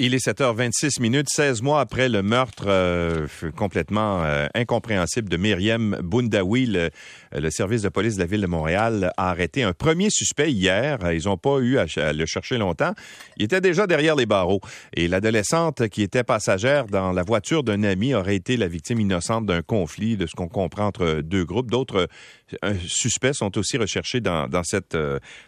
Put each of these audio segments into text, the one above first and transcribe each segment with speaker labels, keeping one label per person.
Speaker 1: Il est 7h26 minutes, 16 mois après le meurtre euh, complètement euh, incompréhensible de Myriam Boundaoui. Le, le, service de police de la ville de Montréal a arrêté un premier suspect hier. Ils n'ont pas eu à, le chercher longtemps. Il était déjà derrière les barreaux. Et l'adolescente qui était passagère dans la voiture d'un ami aurait été la victime innocente d'un conflit, de ce qu'on comprend entre deux groupes. D'autres euh, suspects sont aussi recherchés dans, dans cette,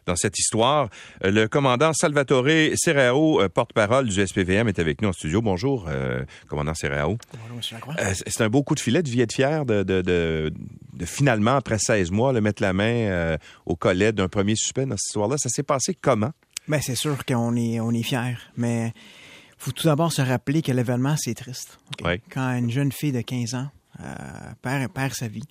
Speaker 1: dans cette histoire. Le commandant Salvatore Serrao, porte-parole du SPV, SPVM est avec nous en studio. Bonjour, euh, commandant Serrao.
Speaker 2: Bonjour, M. Lacroix.
Speaker 1: Euh, c'est un beau coup de filet de vie être fier de, de, de, de, finalement, après 16 mois, le mettre la main euh, au collet d'un premier suspect dans cette histoire-là. Ça s'est passé comment?
Speaker 2: Bien, c'est sûr qu'on est, on est fiers, mais faut tout d'abord se rappeler que l'événement, c'est triste.
Speaker 1: Oui.
Speaker 2: Quand une jeune fille de 15 ans perd, perd sa vie,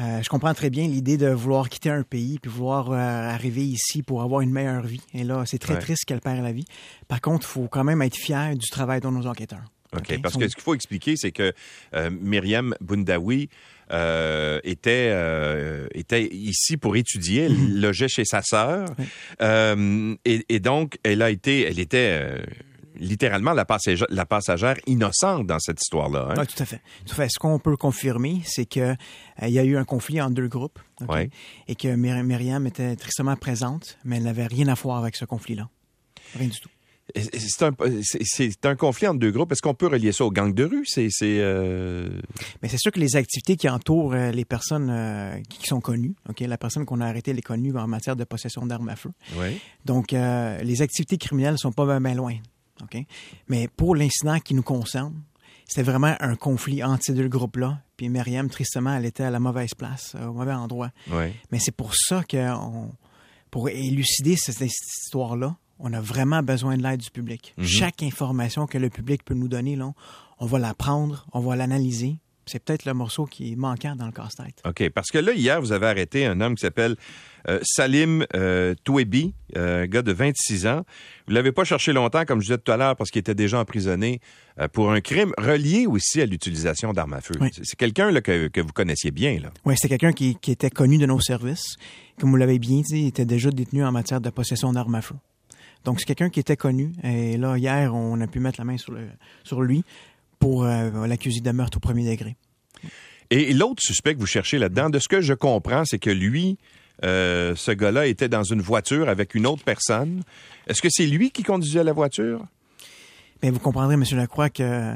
Speaker 2: euh, je comprends très bien l'idée de vouloir quitter un pays puis vouloir euh, arriver ici pour avoir une meilleure vie. Et là, c'est très
Speaker 1: Ouais.
Speaker 2: triste qu'elle perd la vie. Par contre, il faut quand même être fier du travail de nos enquêteurs.
Speaker 1: OK.
Speaker 2: OK?
Speaker 1: Parce que ce qu'il faut expliquer, c'est que euh, Myriam Boundaoui euh, était, euh, était ici pour étudier. Elle logeait chez sa sœur.
Speaker 2: Oui.
Speaker 1: Euh, et, et donc, elle a été, elle était littéralement la passagère, la passagère innocente dans cette histoire-là. hein?
Speaker 2: Oui, tout à fait. Tout à fait. Ce qu'on peut confirmer, c'est que euh, il y a eu un conflit entre deux groupes et que Myr- Myriam était tristement présente, mais elle n'avait rien à voir avec ce conflit-là. Rien du tout.
Speaker 1: C'est un, conflit entre deux groupes. Est-ce qu'on peut relier ça aux gangs de rue? C'est, euh,
Speaker 2: Mais c'est sûr que les activités qui entourent euh, les personnes euh, qui sont connues, ok, la personne qu'on a arrêtée, elle est connue en matière de possession d'armes à feu. Donc, euh, les activités criminelles sont pas bien loin. Mais pour l'incident qui nous concerne, c'était vraiment un conflit entre ces deux groupes-là. Puis Myriam, tristement, elle était à la mauvaise place, euh, au mauvais endroit. Mais c'est pour ça que, on- pour élucider cette, cette histoire-là, on a vraiment besoin de l'aide du public.
Speaker 1: Mhm.
Speaker 2: Chaque information que le public peut nous donner, là, on va la prendre, on va l'analyser. C'est peut-être le morceau qui est manquant dans le casse-tête.
Speaker 1: OK. Parce que là, hier, vous avez arrêté un homme qui s'appelle euh, Salim euh, Touebi, euh, un gars de 26 ans. Vous l'avez pas cherché longtemps, comme je disais tout à l'heure, parce qu'il était déjà emprisonné euh, pour un crime relié aussi à l'utilisation d'armes à feu.
Speaker 2: Oui.
Speaker 1: C'est c'est quelqu'un que, que vous connaissiez bien. Là.
Speaker 2: Oui, c'était quelqu'un qui, qui était connu de nos services. Comme vous l'avez bien dit, il était déjà détenu en matière de possession d'armes à feu. Donc, c'est quelqu'un qui était connu. Et là, hier, on a pu mettre la main sur, le, sur lui pour euh, l'accuser de meurtre au premier degré.
Speaker 1: Et l'autre suspect que vous cherchez là-dedans, de ce que je comprends, c'est que lui, euh, ce gars-là, était dans une voiture avec une autre personne. Est-ce que c'est lui qui conduisait la voiture?
Speaker 2: Mais vous comprendrez, M. Lacroix, que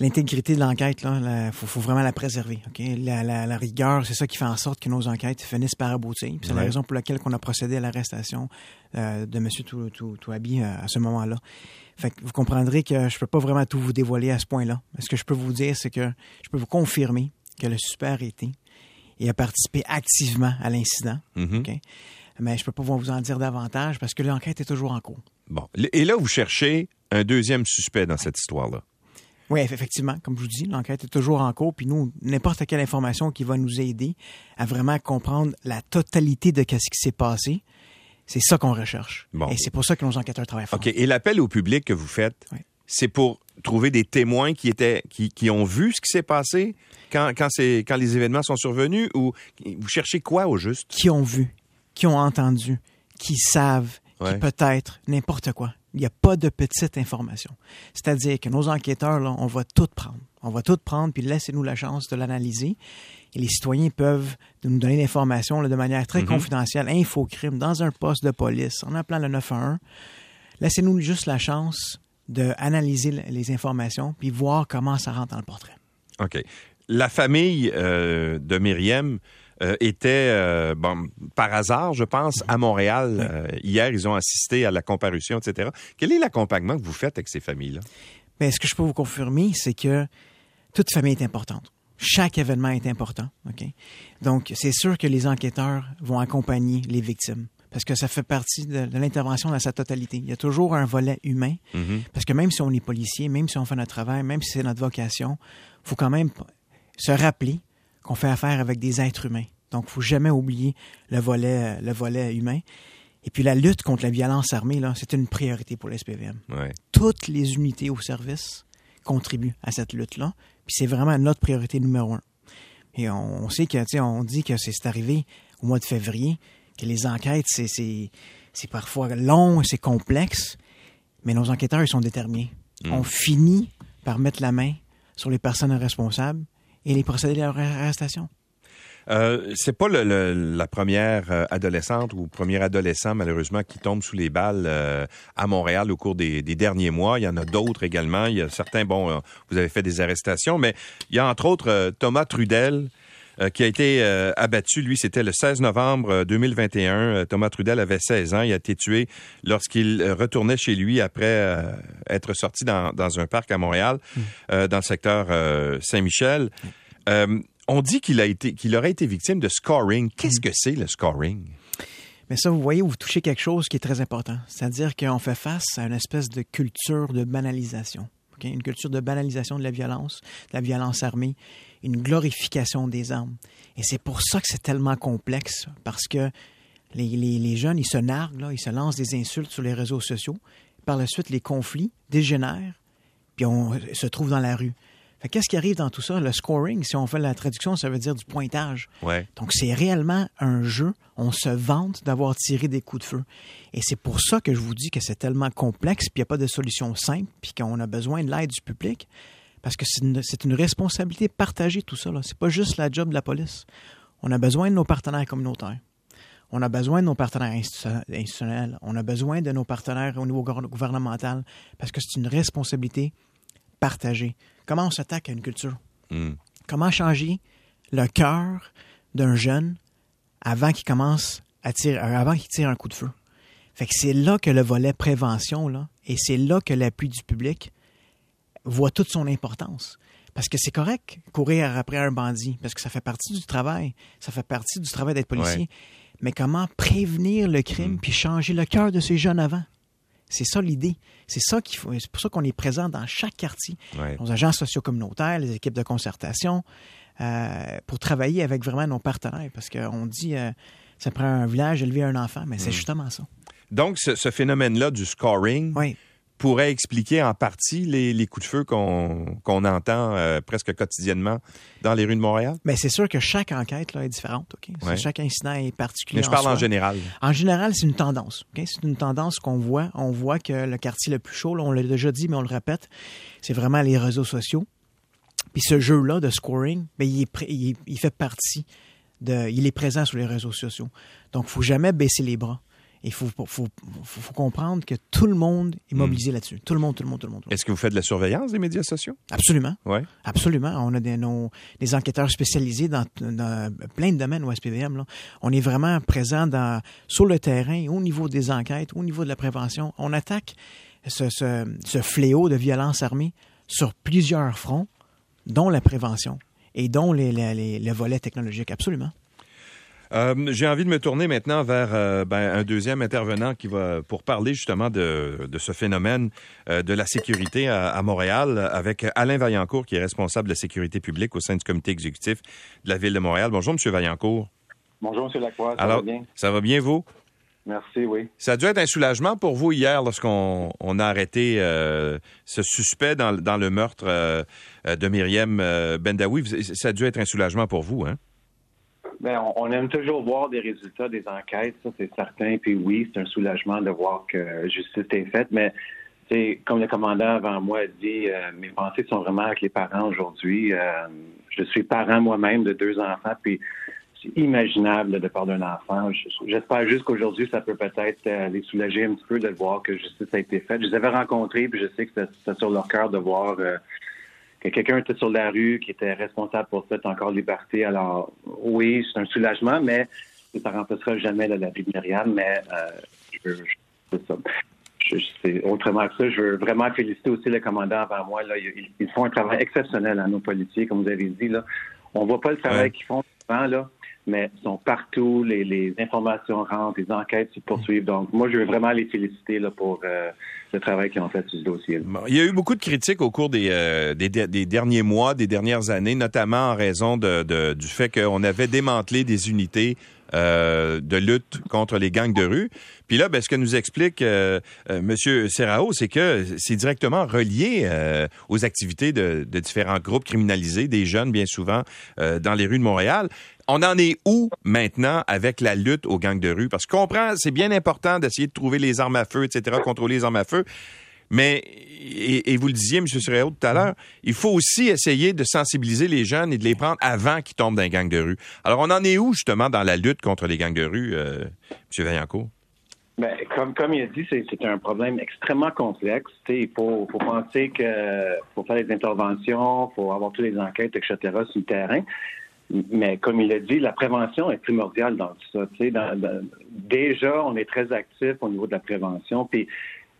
Speaker 2: l'intégrité de l'enquête, il faut, faut vraiment la préserver. La, la- la rigueur, c'est ça qui fait en sorte que nos enquêtes finissent par aboutir. C'est
Speaker 1: Ouais.
Speaker 2: la raison pour laquelle on a procédé à l'arrestation euh, de M. Tou- Tou- Touabi euh, à ce moment-là. Fait que vous comprendrez que je peux pas vraiment tout vous dévoiler à ce point-là. Ce que je peux vous dire, c'est que je peux vous confirmer que le super arrêté et a participé activement à l'incident.
Speaker 1: Mhm.
Speaker 2: ok? Mais je peux pas vous en dire davantage parce que l'enquête est toujours en cours.
Speaker 1: Bon. Et là, vous cherchez un deuxième suspect dans cette histoire-là.
Speaker 2: Oui, effectivement, comme je vous dis, l'enquête est toujours en cours, puis nous, n'importe quelle information qui va nous aider à vraiment comprendre la totalité de ce qui s'est passé, c'est ça qu'on recherche.
Speaker 1: Bon.
Speaker 2: Et c'est pour ça que nos enquêteurs travaillent fort.
Speaker 1: OK. Et l'appel au public que vous faites,
Speaker 2: Oui.
Speaker 1: c'est pour trouver des témoins qui étaient qui, qui ont vu ce qui s'est passé quand, quand, quand les événements sont survenus ou vous cherchez quoi au juste?
Speaker 2: Qui ont vu, qui ont entendu, qui savent,
Speaker 1: Ouais.
Speaker 2: qui peut-être n'importe quoi. Il n'y a pas de petite information. C'est-à-dire que nos enquêteurs, là, on va tout prendre. On va tout prendre, puis laissez-nous la chance de l'analyser. Et les citoyens peuvent nous donner l'information de manière très
Speaker 1: Mhm.
Speaker 2: confidentielle, infocrime, dans un poste de police, en appelant le 911. Laissez-nous juste la chance d'analyser les informations, puis voir comment ça rentre dans le portrait.
Speaker 1: OK. La famille euh, de Myriam euh, était, euh, bon, par hasard, je pense, à Montréal. Euh, hier, ils ont assisté à la comparution, etc. Quel est l'accompagnement que vous faites avec ces familles-là?
Speaker 2: Mais ce que je peux vous confirmer, c'est que toute famille est importante. Chaque événement est important. OK? Donc, c'est sûr que les enquêteurs vont accompagner les victimes parce que ça fait partie de, de l'intervention dans sa totalité. Il y a toujours un volet humain
Speaker 1: Mhm.
Speaker 2: parce que même si on est policier, même si on fait notre travail, même si c'est notre vocation, faut quand même se rappeler qu'on fait affaire avec des êtres humains. Donc, faut jamais oublier le volet, le volet humain. Et puis, la lutte contre la violence armée, là, c'est une priorité pour l'SPVM
Speaker 1: Ouais.
Speaker 2: toutes les unités au service contribuent à cette lutte-là. Puis c'est vraiment notre priorité numéro un. Et on, sait que, on dit que c'est arrivé au mois de février, que les enquêtes, c'est- parfois long, c'est complexe. Mais nos enquêteurs, ils sont déterminés.
Speaker 1: Mm.
Speaker 2: On finit par mettre la main sur les personnes responsables et les procéder à leur arrestation.
Speaker 1: Euh, c'est pas la première euh, adolescente ou premier adolescent, malheureusement, qui tombe sous les balles euh, à Montréal au cours des, des derniers mois. Il y en a d'autres également. Il y a certains, bon, vous avez fait des arrestations, mais il y a entre autres Thomas Trudel, qui a été euh, abattu. Lui, c'était le 16 novembre euh, 2021. Euh, Thomas Trudel avait 16 ans. Il a été tué lorsqu'il euh, retournait chez lui après euh, être sorti dans, dans un parc à Montréal, euh, dans le secteur euh, Saint-Michel. Euh, on dit qu'il a été, qu'il aurait été victime de scoring. Qu'est-ce que c'est le scoring?
Speaker 2: Mais ça, vous voyez, vous touchez quelque chose qui est très important. C'est-à-dire qu'on fait face à une espèce de culture de banalisation. Une culture de banalisation de la violence, de la violence armée, une glorification des armes. Et c'est pour ça que c'est tellement complexe, parce que les, jeunes, ils se narguent, ils se lancent des insultes sur les réseaux sociaux. Par la suite, les conflits dégénèrent, puis on se trouve dans la rue. Fait qu'est-ce qui arrive dans tout ça? Le scoring, si on fait la traduction, ça veut dire du pointage.
Speaker 1: Ouais.
Speaker 2: Donc, c'est réellement un jeu. On se vante d'avoir tiré des coups de feu. Et c'est pour ça que je vous dis que c'est tellement complexe, puis il n'y a pas de solution simple, puis qu'on a besoin de l'aide du public, parce que c'est une, une responsabilité partagée, tout ça. C'est pas juste la job de la police. On a besoin de nos partenaires communautaires. On a besoin de nos partenaires institu- institutionnels. On a besoin de nos partenaires au niveau gouver- gouvernemental, parce que c'est une responsabilité partagée. Comment on s'attaque à une culture?
Speaker 1: Hmm.
Speaker 2: comment changer le cœur d'un jeune avant qu'il commence à tirer, euh, avant qu'il tire un coup de feu? Fait que c'est là que le volet prévention, là, et c'est là que l'appui du public voit toute son importance. Parce que c'est correct courir après un bandit, parce que ça fait partie du travail. Ça fait partie du travail d'être policier.
Speaker 1: Ouais.
Speaker 2: Mais comment prévenir le crime
Speaker 1: Mm.
Speaker 2: puis changer le cœur de ces jeunes avant? C'est ça l'idée. C'est ça qu'il faut. C'est pour ça qu'on est présent dans chaque quartier
Speaker 1: Ouais.
Speaker 2: nos agents sociaux communautaires, les équipes de concertation, euh, pour travailler avec vraiment nos partenaires. Parce qu'on dit, euh, ça prend un village élever un enfant, mais c'est justement ça.
Speaker 1: Donc, ce, ce phénomène-là du scoring
Speaker 2: Oui.
Speaker 1: Pourrait expliquer en partie les, les coups de feu qu'on entend euh, presque quotidiennement dans les rues de Montréal?
Speaker 2: Mais c'est sûr que chaque enquête là, est différente. ok? C'est-
Speaker 1: Ouais.
Speaker 2: Chaque incident est particulier.
Speaker 1: Mais je parle en général.
Speaker 2: En général, c'est une tendance. ok? C'est une tendance qu'on voit. On voit que le quartier le plus chaud, là, on l'a déjà dit, mais on le répète, c'est vraiment les réseaux sociaux. Puis ce jeu-là de scoring, ben, il, est pré- il, est- il fait partie de. Il est présent sur les réseaux sociaux. Donc, il faut jamais baisser les bras. Il faut, faut, faut, faut comprendre que tout le monde est mobilisé là-dessus. Tout le monde, tout le monde, tout le monde.
Speaker 1: Est-ce que vous faites de la surveillance des médias sociaux?
Speaker 2: Absolument.
Speaker 1: Oui.
Speaker 2: Absolument. On a des, nos- des enquêteurs spécialisés dans, dans plein de domaines au SPVM. Là. On est vraiment présent dans, sur le terrain, au niveau des enquêtes, au niveau de la prévention. On attaque ce, ce, ce fléau de violence armée sur plusieurs fronts, dont la prévention et dont les, les, les- le volet technologique. Absolument.
Speaker 1: Euh, J'ai envie de me tourner maintenant vers euh, ben, un deuxième intervenant qui va pour parler justement de, de ce phénomène euh, de la sécurité à, à Montréal avec Alain Vaillancourt qui est responsable de la sécurité publique au sein du comité exécutif de la ville de Montréal. Bonjour, Monsieur Vaillancourt.
Speaker 3: Bonjour, M. Lacroix. Ça
Speaker 1: Alors,
Speaker 3: va bien?
Speaker 1: ça va bien vous?
Speaker 3: Merci, oui.
Speaker 1: Ça a dû être un soulagement pour vous hier lorsqu'on on a arrêté euh, ce suspect dans, dans le meurtre euh, de Myriam Bendawi. Vous- Ça a dû être un soulagement pour vous, hein?
Speaker 3: Ben, on, aime toujours voir des résultats des enquêtes, ça c'est certain. Puis oui, c'est un soulagement de voir que justice est faite. Mais c'est comme le commandant avant moi a dit, euh, mes pensées sont vraiment avec les parents aujourd'hui. Euh, je suis parent moi-même de deux enfants, puis c'est imaginable de perdre un enfant. J'espère juste qu'aujourd'hui, ça peut peut-être euh, les soulager un petit peu de voir que justice a été faite. Je les avais rencontrés, puis je sais que c'était sur leur cœur de voir euh, que quelqu'un était sur la rue, qui était responsable pour est encore en liberté. Alors, oui, c'est un soulagement, mais ça ne remplacera jamais la, la vie de Myriam, mais euh, je veux, je- c'est ça. Je- autrement que ça, je veux vraiment féliciter aussi le commandant avant moi. Là. Ils, ils font un travail exceptionnel à nos policiers, comme vous avez dit. Là. On voit pas le travail
Speaker 1: Ouais.
Speaker 3: qu'ils font souvent, là, mais sont partout, les, les informations rentrent, les enquêtes se poursuivent. Donc, moi, je veux vraiment les féliciter là, pour euh, le travail qu'ils ont fait sur ce dossier.
Speaker 1: Il y a eu beaucoup de critiques au cours des, euh, des, des derniers mois, des dernières années, notamment en raison de, de- du fait qu'on avait démantelé des unités euh, de lutte contre les gangs de rue. Puis là, ben, ce que nous explique euh, euh, Monsieur Serrao, c'est que c'est directement relié euh, aux activités de, de différents groupes criminalisés, des jeunes bien souvent dans les rues de Montréal. On en est où maintenant avec la lutte aux gangs de rue? Parce qu'on comprend, c'est bien important d'essayer de trouver les armes à feu, etc., contrôler les armes à feu. Mais, et, vous le disiez, M. Suréau, tout à l'heure, il faut aussi essayer de sensibiliser les jeunes et de les prendre avant qu'ils tombent dans les gangs de rue. Alors, on en est où, justement, dans la lutte contre les gangs de rue, euh, M. Vaillancourt?
Speaker 3: Ben, comme, il a dit, c'est un problème extrêmement complexe. il faut, faut penser que faut faire des interventions, il faut avoir toutes les enquêtes, etc. sur le terrain. Mais comme il a dit, la prévention est primordiale dans tout ça. déjà, on est très actif au niveau de la prévention. Puis,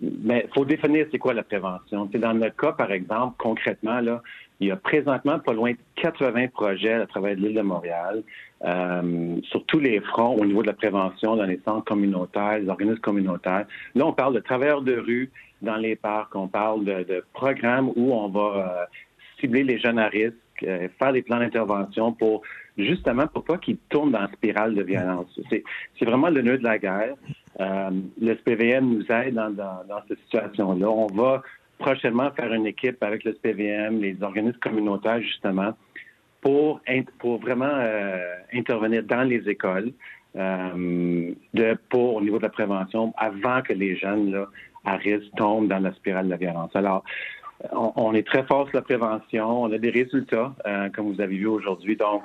Speaker 3: mais faut définir c'est quoi la prévention. dans notre cas, par exemple, concrètement, là, il y a présentement pas loin de 80 projets à travers l'île de Montréal, euh, sur tous les fronts au niveau de la prévention dans les centres communautaires, les organismes communautaires. Là, on parle de travailleurs de rue dans les parcs, on parle de, programmes où on va euh, cibler les jeunes à risque, euh, faire des plans d'intervention pour justement pour pas qu'ils tournent dans la spirale de violence. C'est vraiment le nœud de la guerre. Euh, le SPVM nous aide dans, cette situation-là. On va prochainement faire une équipe avec le SPVM, les organismes communautaires, justement, pour, pour vraiment euh, intervenir dans les écoles euh, de, pour, au niveau de la prévention avant que les jeunes là, à risque tombent dans la spirale de la violence. Alors, on, est très fort sur la prévention, on a des résultats, comme vous avez vu aujourd'hui. Donc,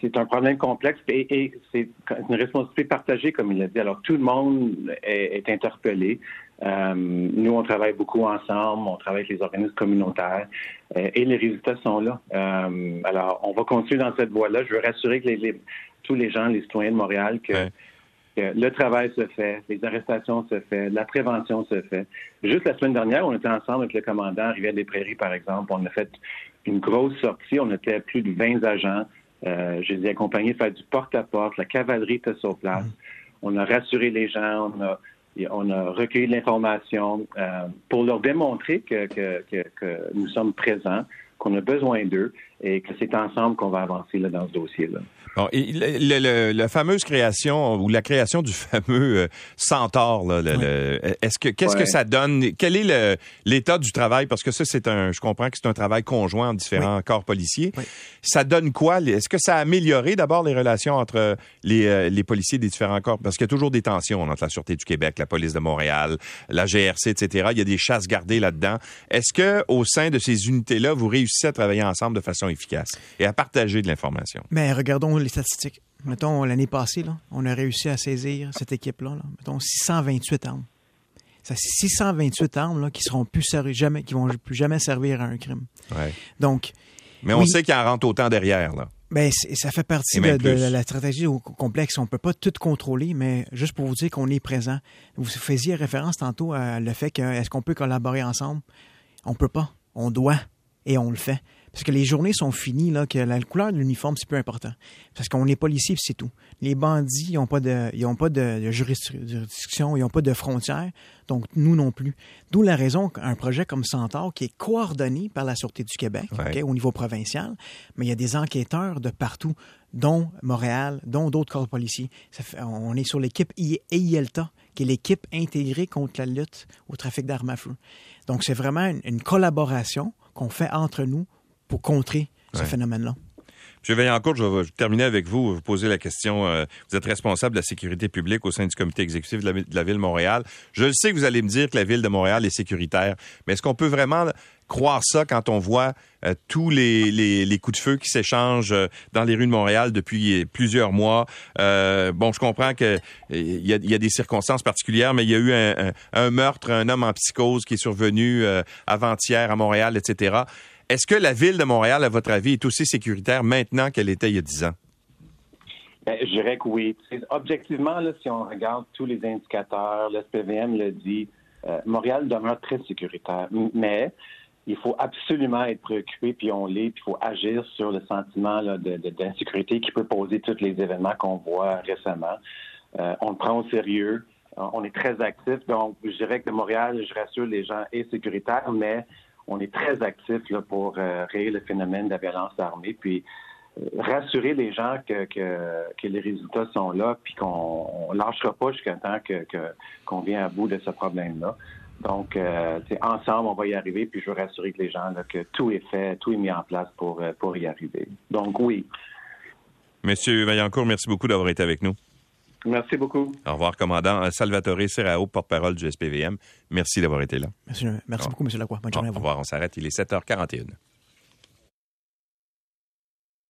Speaker 3: c'est un problème complexe et, c'est une responsabilité partagée, comme il l'a dit. Alors, tout le monde est, interpellé. Euh, nous, on travaille beaucoup ensemble, on travaille avec les organismes communautaires euh, et les résultats sont là. Euh, alors, on va continuer dans cette voie-là. Je veux rassurer que les, tous les gens, les citoyens de Montréal, que, le travail se fait, les arrestations se font, la prévention se fait. Juste la semaine dernière, on était ensemble avec le commandant Rivière-des-Prairies, par exemple. On a fait une grosse sortie. On était plus de 20 agents. Euh, je les ai accompagnés faire du porte-à-porte. La cavalerie était sur place. Mm. On a rassuré les gens. On a, on a recueilli l'information euh, pour leur démontrer que, que, que, nous sommes présents, qu'on a besoin d'eux et que c'est ensemble qu'on va avancer là, dans ce dossier-là.
Speaker 1: Bon, et la fameuse création ou la création du fameux euh, centaure, là, est-ce que qu'est-ce que ça donne? Quel est l'état du travail? Parce que ça, c'est un, je comprends que c'est un travail conjoint en différents corps policiers. Ça donne quoi? Est-ce que ça a amélioré d'abord les relations entre les, euh, les policiers des différents corps? Parce qu'il y a toujours des tensions entre la sûreté du Québec, la police de Montréal, la GRC, etc. Il y a des chasses gardées là-dedans. Est-ce que au sein de ces unités-là, vous réussissez à travailler ensemble de façon efficace et à partager de l'information?
Speaker 2: Mais regardons les statistiques. Mettons, l'année passée, là, on a réussi à saisir cette équipe-là. mettons, 628 armes. C'est 628 armes là, qui seront plus jamais, qui vont plus jamais servir à un crime. Donc.
Speaker 1: Mais on sait qu'il en rentre autant derrière, là.
Speaker 2: Ben, ça fait partie de, la stratégie au complexe. On peut pas tout contrôler, mais juste pour vous dire qu'on est présent. Vous faisiez référence tantôt à le fait que est-ce qu'on peut collaborer ensemble? On peut pas. On doit. Et on le fait. Parce que les journées sont finies, là, que la couleur de l'uniforme, c'est plus important. Parce qu'on est policier, c'est tout. Les bandits, ils n'ont pas de, ils ont pas de, juridiction, ils n'ont pas de frontières. Donc, nous non plus. D'où la raison qu'un projet comme Centaure, qui est coordonné par la Sûreté du Québec, au niveau provincial, mais il y a des enquêteurs de partout, dont Montréal, dont d'autres corps policiers. on est sur l'équipe EILTA, qui est l'équipe intégrée contre la lutte au trafic d'armes à feu. Donc, c'est vraiment une collaboration qu'on fait entre nous pour contrer ce phénomène-là.
Speaker 1: M. Vaillancourt, je vais terminer avec vous, vous poser la question. Euh, vous êtes responsable de la sécurité publique au sein du comité exécutif de la, ville de Montréal. Je sais que vous allez me dire que la ville de Montréal est sécuritaire, mais est-ce qu'on peut vraiment croire ça quand on voit euh, tous les, coups de feu qui s'échangent euh, dans les rues de Montréal depuis plusieurs mois? bon, je comprends qu'il y, a, y a des circonstances particulières, mais il y a eu un, un meurtre, un homme en psychose qui est survenu avant-hier à Montréal, etc. Est-ce que la ville de Montréal, à votre avis, est aussi sécuritaire maintenant qu'elle était il y a dix ans?
Speaker 3: Ben, je dirais que oui. Objectivement, si on regarde tous les indicateurs, le SPVM le dit, euh, Montréal demeure très sécuritaire. Mais il faut absolument être préoccupé, puis on l'est, puis il faut agir sur le sentiment d'insécurité qui peut poser tous les événements qu'on voit récemment. Euh, on le prend au sérieux. On est très actif. Donc, je dirais que Montréal, je rassure les gens, est sécuritaire, mais on est très actif là, pour euh, le phénomène de la violence armée, puis euh, rassurer les gens que, que, les résultats sont là, puis qu'on ne lâchera pas jusqu'à temps que, qu'on vient à bout de ce problème-là. Donc, euh, ensemble, on va y arriver, puis je veux rassurer les gens que tout est fait, tout est mis en place pour, pour y arriver. Donc, oui.
Speaker 1: Monsieur Vaillancourt, merci beaucoup d'avoir été avec nous.
Speaker 3: Merci beaucoup.
Speaker 1: Au revoir, commandant Salvatore Serrao, porte-parole du SPVM. Merci d'avoir été là.
Speaker 2: Merci, merci beaucoup, M. Lacroix. Bonne journée à vous.
Speaker 1: Au revoir, on s'arrête. Il est 7h41.